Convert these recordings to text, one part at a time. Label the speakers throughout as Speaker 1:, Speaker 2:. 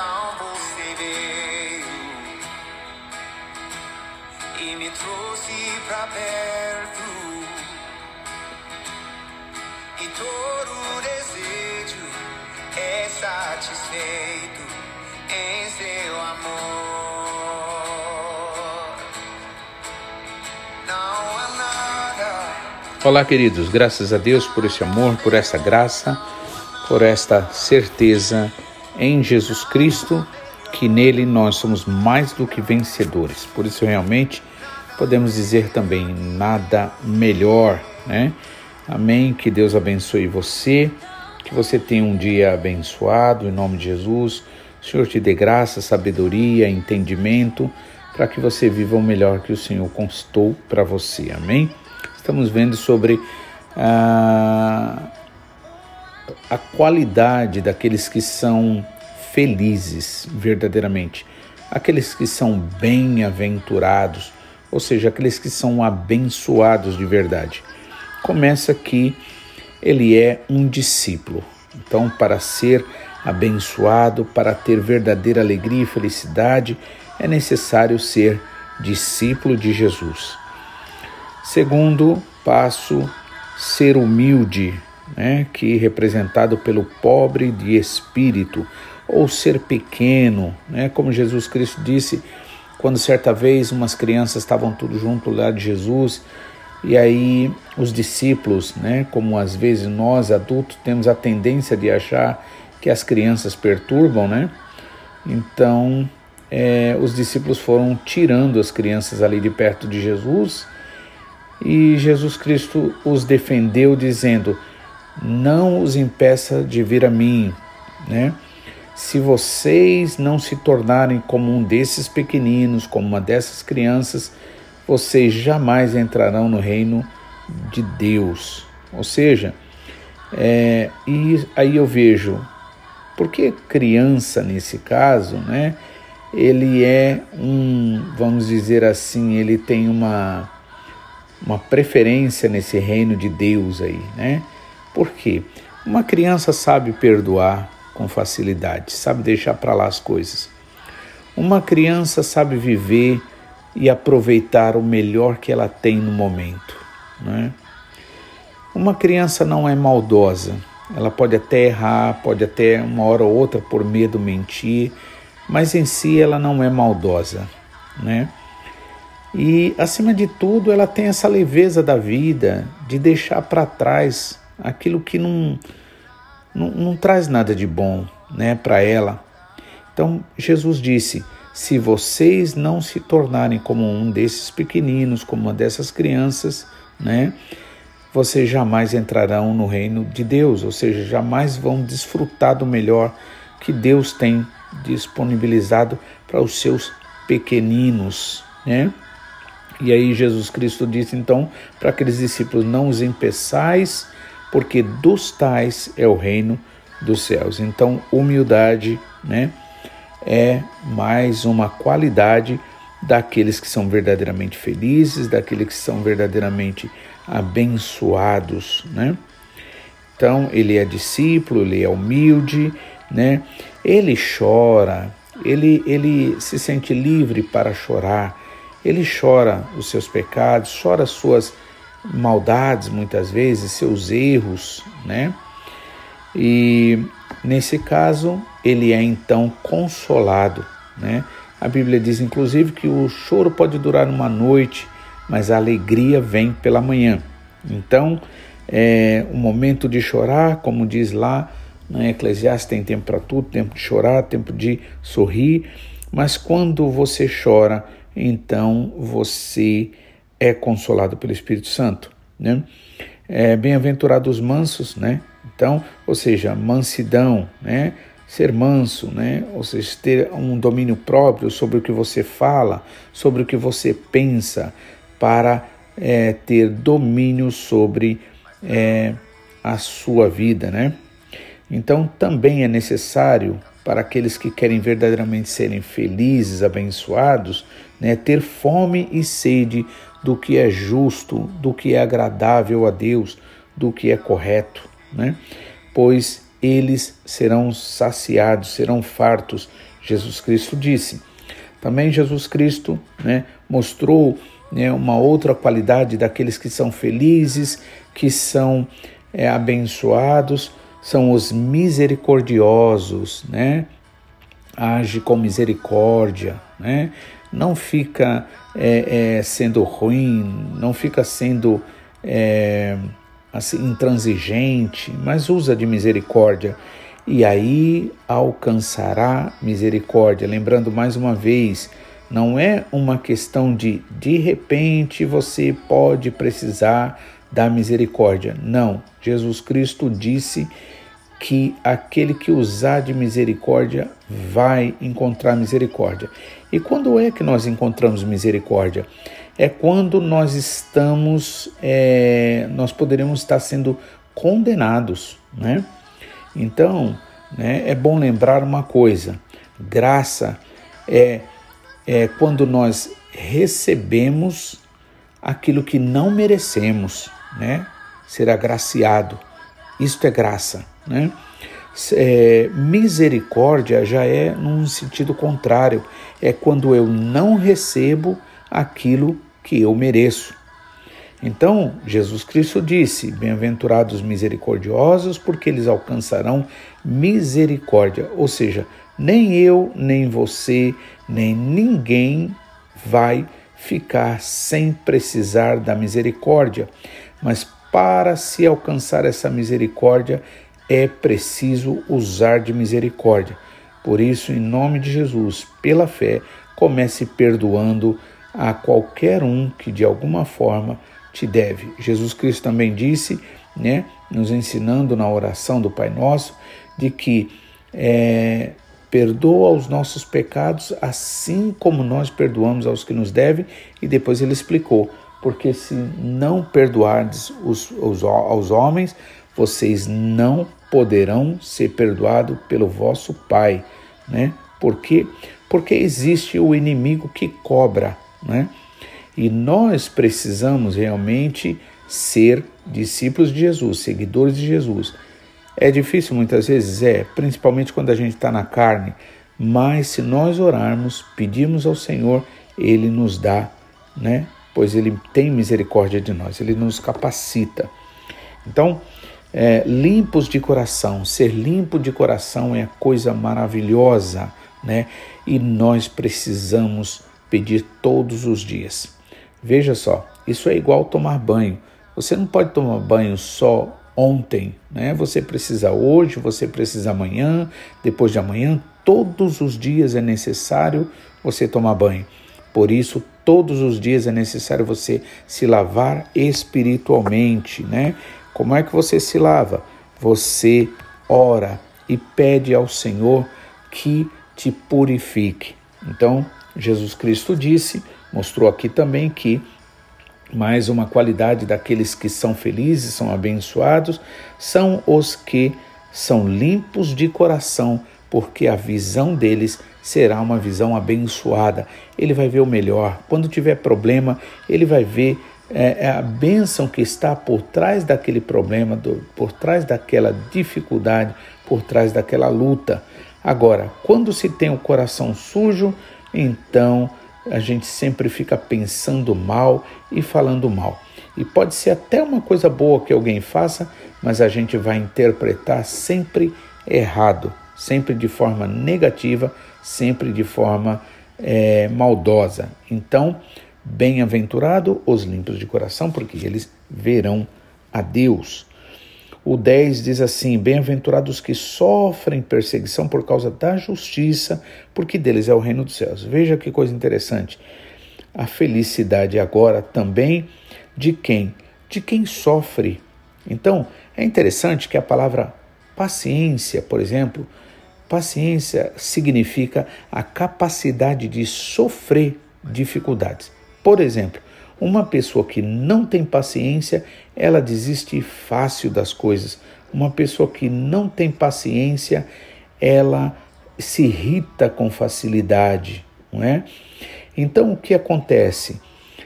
Speaker 1: Então você veio e me trouxe pra perto. E todo desejo é satisfeito em seu amor. Não há nada.
Speaker 2: Olá, queridos, graças a Deus por esse amor, por essa graça, por esta certeza em Jesus Cristo, que nele nós somos mais do que vencedores. Por isso, realmente, podemos dizer também nada melhor, né? Amém. Que Deus abençoe você, que você tenha um dia abençoado em nome de Jesus. O Senhor te dê graça, sabedoria, entendimento, para que você viva o melhor que o Senhor constou para você. Amém. Estamos vendo sobre a, a qualidade daqueles que são felizes verdadeiramente, aqueles que são bem-aventurados, ou seja, aqueles que são abençoados de verdade começa que ele é um discípulo. Então, para ser abençoado, para ter verdadeira alegria e felicidade, é necessário ser discípulo de Jesus. Segundo passo, ser humilde, né, que representado pelo pobre de espírito, ou ser pequeno, né, como Jesus Cristo disse quando certa vez umas crianças estavam tudo junto lá de Jesus e aí os discípulos, né, como às vezes nós adultos temos a tendência de achar que as crianças perturbam, né? Então é, os discípulos foram tirando as crianças ali de perto de Jesus e Jesus Cristo os defendeu dizendo: não os impeça de vir a mim, né? Se vocês não se tornarem como um desses pequeninos, como uma dessas crianças, vocês jamais entrarão no reino de Deus. Ou seja, é, e aí eu vejo, porque criança nesse caso, né? Ele é um, vamos dizer assim, ele tem uma, uma preferência nesse reino de Deus aí, né? Por quê? Uma criança sabe perdoar com facilidade, sabe deixar para lá as coisas. Uma criança sabe viver e aproveitar o melhor que ela tem no momento. Né? Uma criança não é maldosa, ela pode até errar, pode até uma hora ou outra por medo mentir, mas em si ela não é maldosa, né? E acima de tudo, ela tem essa leveza da vida de deixar para trás aquilo que não, não, não traz nada de bom, né, para ela. Então Jesus disse: se vocês não se tornarem como um desses pequeninos, como uma dessas crianças, né? Vocês jamais entrarão no reino de Deus, ou seja, jamais vão desfrutar do melhor que Deus tem disponibilizado para os seus pequeninos, né? E aí Jesus Cristo disse então para aqueles discípulos: não os empeçais, porque dos tais é o reino dos céus. Então, humildade, né? é mais uma qualidade daqueles que são verdadeiramente felizes, daqueles que são verdadeiramente abençoados, né? Então, ele é discípulo, ele é humilde, né? Ele chora, ele, ele se sente livre para chorar, ele chora os seus pecados, chora as suas maldades muitas vezes, seus erros, né? E nesse caso, ele é então consolado, né? A Bíblia diz inclusive que o choro pode durar uma noite, mas a alegria vem pela manhã. Então, é o momento de chorar, como diz lá na né, Eclesiastes, tem tempo para tudo, tempo de chorar, tempo de sorrir, mas quando você chora, então você é consolado pelo Espírito Santo, né? É, Bem-aventurados os mansos, né? Então, ou seja, mansidão, né? ser manso, né? ou seja, ter um domínio próprio sobre o que você fala, sobre o que você pensa, para é, ter domínio sobre é, a sua vida. Né? Então também é necessário para aqueles que querem verdadeiramente serem felizes, abençoados, né, ter fome e sede do que é justo, do que é agradável a Deus, do que é correto, né? Pois eles serão saciados, serão fartos. Jesus Cristo disse. Também Jesus Cristo, né, mostrou né, uma outra qualidade daqueles que são felizes, que são é, abençoados, são os misericordiosos, né? Age com misericórdia, né? Não fica é, é, sendo ruim, não fica sendo é, assim, intransigente, mas usa de misericórdia. E aí alcançará misericórdia. Lembrando mais uma vez, não é uma questão de de repente você pode precisar da misericórdia. Não, Jesus Cristo disse que aquele que usar de misericórdia vai encontrar misericórdia. E quando é que nós encontramos misericórdia? É quando nós estamos, é, nós poderemos estar sendo condenados, né? Então, né, é bom lembrar uma coisa: graça é, é quando nós recebemos aquilo que não merecemos né? Ser agraciado. Isto é graça, né? É, misericórdia já é num sentido contrário, é quando eu não recebo aquilo que eu mereço. Então, Jesus Cristo disse: Bem-aventurados misericordiosos, porque eles alcançarão misericórdia. Ou seja, nem eu, nem você, nem ninguém vai ficar sem precisar da misericórdia. Mas para se alcançar essa misericórdia, é preciso usar de misericórdia. Por isso, em nome de Jesus, pela fé, comece perdoando a qualquer um que de alguma forma te deve. Jesus Cristo também disse, né, nos ensinando na oração do Pai Nosso, de que é, perdoa os nossos pecados assim como nós perdoamos aos que nos devem, e depois ele explicou porque se não perdoardes os, os, aos homens, vocês não poderão ser perdoados pelo vosso Pai, né? Por quê? Porque existe o inimigo que cobra, né? E nós precisamos realmente ser discípulos de Jesus, seguidores de Jesus. É difícil muitas vezes, é, principalmente quando a gente está na carne, mas se nós orarmos, pedirmos ao Senhor, Ele nos dá, né? pois Ele tem misericórdia de nós, Ele nos capacita. Então, é, limpos de coração, ser limpo de coração é coisa maravilhosa, né? E nós precisamos pedir todos os dias. Veja só, isso é igual tomar banho. Você não pode tomar banho só ontem, né? Você precisa hoje, você precisa amanhã, depois de amanhã, todos os dias é necessário você tomar banho. Por isso, todos os dias é necessário você se lavar espiritualmente, né? Como é que você se lava? Você ora e pede ao Senhor que te purifique. Então, Jesus Cristo disse, mostrou aqui também que mais uma qualidade daqueles que são felizes, são abençoados, são os que são limpos de coração, porque a visão deles será uma visão abençoada. Ele vai ver o melhor. Quando tiver problema, ele vai ver é, é, a bênção que está por trás daquele problema, do, por trás daquela dificuldade, por trás daquela luta. Agora, quando se tem o coração sujo, então a gente sempre fica pensando mal e falando mal. E pode ser até uma coisa boa que alguém faça, mas a gente vai interpretar sempre errado, sempre de forma negativa, sempre de forma é, maldosa. Então, bem-aventurado os limpos de coração, porque eles verão a Deus. O 10 diz assim: Bem-aventurados que sofrem perseguição por causa da justiça, porque deles é o reino dos céus. Veja que coisa interessante. A felicidade agora também de quem? De quem sofre. Então, é interessante que a palavra paciência, por exemplo, Paciência significa a capacidade de sofrer dificuldades. Por exemplo, uma pessoa que não tem paciência, ela desiste fácil das coisas. Uma pessoa que não tem paciência, ela se irrita com facilidade, não é? Então o que acontece?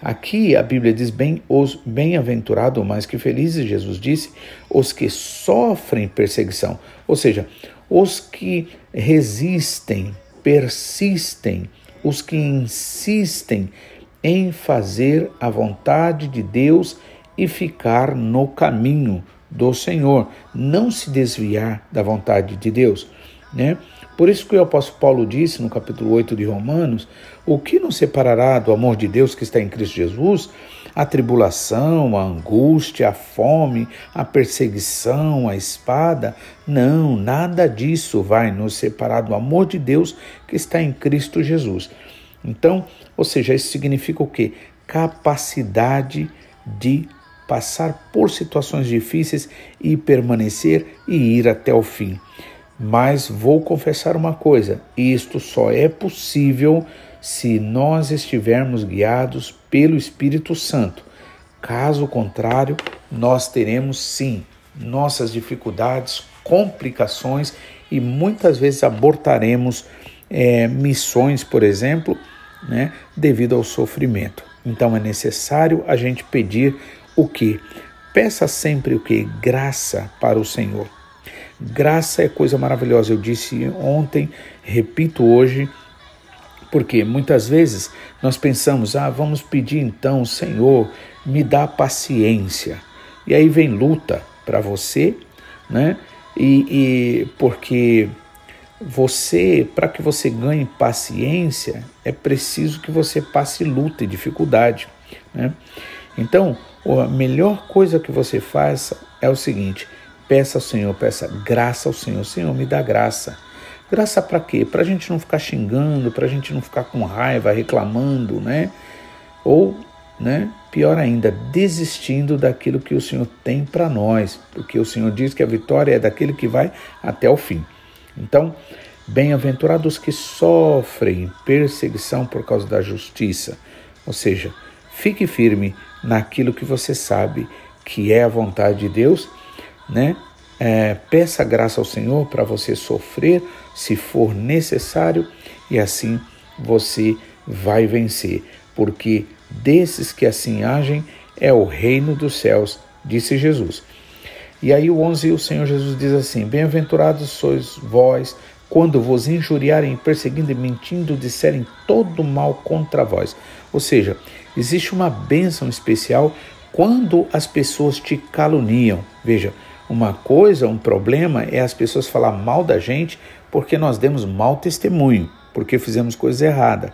Speaker 2: Aqui a Bíblia diz bem os bem-aventurados, mais que felizes, Jesus disse, os que sofrem perseguição, ou seja, os que resistem, persistem, os que insistem em fazer a vontade de Deus e ficar no caminho do Senhor, não se desviar da vontade de Deus, né? Por isso que o apóstolo Paulo disse no capítulo 8 de Romanos: O que nos separará do amor de Deus que está em Cristo Jesus? A tribulação, a angústia, a fome, a perseguição, a espada? Não, nada disso vai nos separar do amor de Deus que está em Cristo Jesus. Então, ou seja, isso significa o quê? Capacidade de passar por situações difíceis e permanecer e ir até o fim. Mas vou confessar uma coisa: isto só é possível se nós estivermos guiados pelo Espírito Santo. Caso contrário, nós teremos sim nossas dificuldades, complicações e muitas vezes abortaremos é, missões, por exemplo, né, devido ao sofrimento. Então é necessário a gente pedir o que? Peça sempre o que? Graça para o Senhor. Graça é coisa maravilhosa. Eu disse ontem, repito hoje, porque muitas vezes nós pensamos, ah, vamos pedir então, Senhor, me dá paciência. E aí vem luta para você, né? E, e porque você, para que você ganhe paciência, é preciso que você passe luta e dificuldade, né? Então, a melhor coisa que você faça é o seguinte: Peça ao Senhor, peça graça ao Senhor. Senhor, me dá graça. Graça para quê? Para a gente não ficar xingando, para a gente não ficar com raiva, reclamando, né? Ou, né? Pior ainda, desistindo daquilo que o Senhor tem para nós, porque o Senhor diz que a vitória é daquele que vai até o fim. Então, bem-aventurados que sofrem perseguição por causa da justiça. Ou seja, fique firme naquilo que você sabe que é a vontade de Deus né? É, peça graça ao Senhor para você sofrer, se for necessário, e assim você vai vencer, porque desses que assim agem é o reino dos céus, disse Jesus. E aí o 11, o Senhor Jesus diz assim: Bem-aventurados sois vós quando vos injuriarem, perseguindo e mentindo, disserem todo mal contra vós. Ou seja, existe uma bênção especial quando as pessoas te caluniam. Veja, uma coisa, um problema é as pessoas falar mal da gente porque nós demos mau testemunho, porque fizemos coisa errada,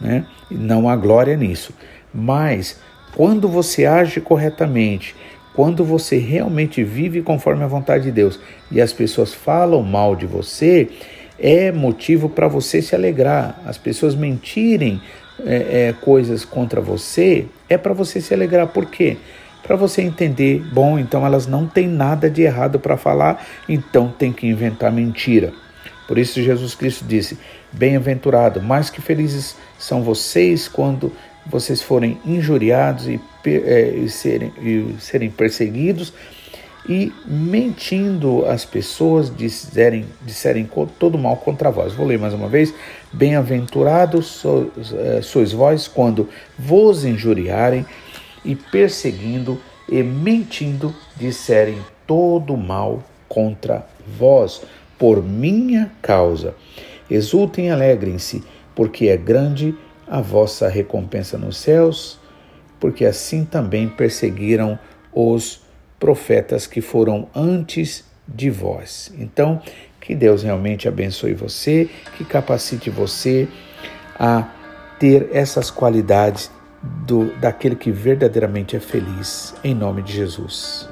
Speaker 2: né? Não há glória nisso. Mas quando você age corretamente, quando você realmente vive conforme a vontade de Deus e as pessoas falam mal de você, é motivo para você se alegrar. As pessoas mentirem é, é, coisas contra você é para você se alegrar. Por quê? para você entender, bom, então elas não têm nada de errado para falar, então tem que inventar mentira. Por isso Jesus Cristo disse: Bem-aventurado, mais que felizes são vocês quando vocês forem injuriados e, é, e, serem, e serem perseguidos e mentindo as pessoas disserem, disserem todo mal contra vós. Vou ler mais uma vez. Bem-aventurados sois, é, sois vós quando vos injuriarem e perseguindo e mentindo disserem todo mal contra vós por minha causa. Exultem e alegrem-se, porque é grande a vossa recompensa nos céus, porque assim também perseguiram os profetas que foram antes de vós. Então, que Deus realmente abençoe você, que capacite você a ter essas qualidades do, daquele que verdadeiramente é feliz, em nome de Jesus.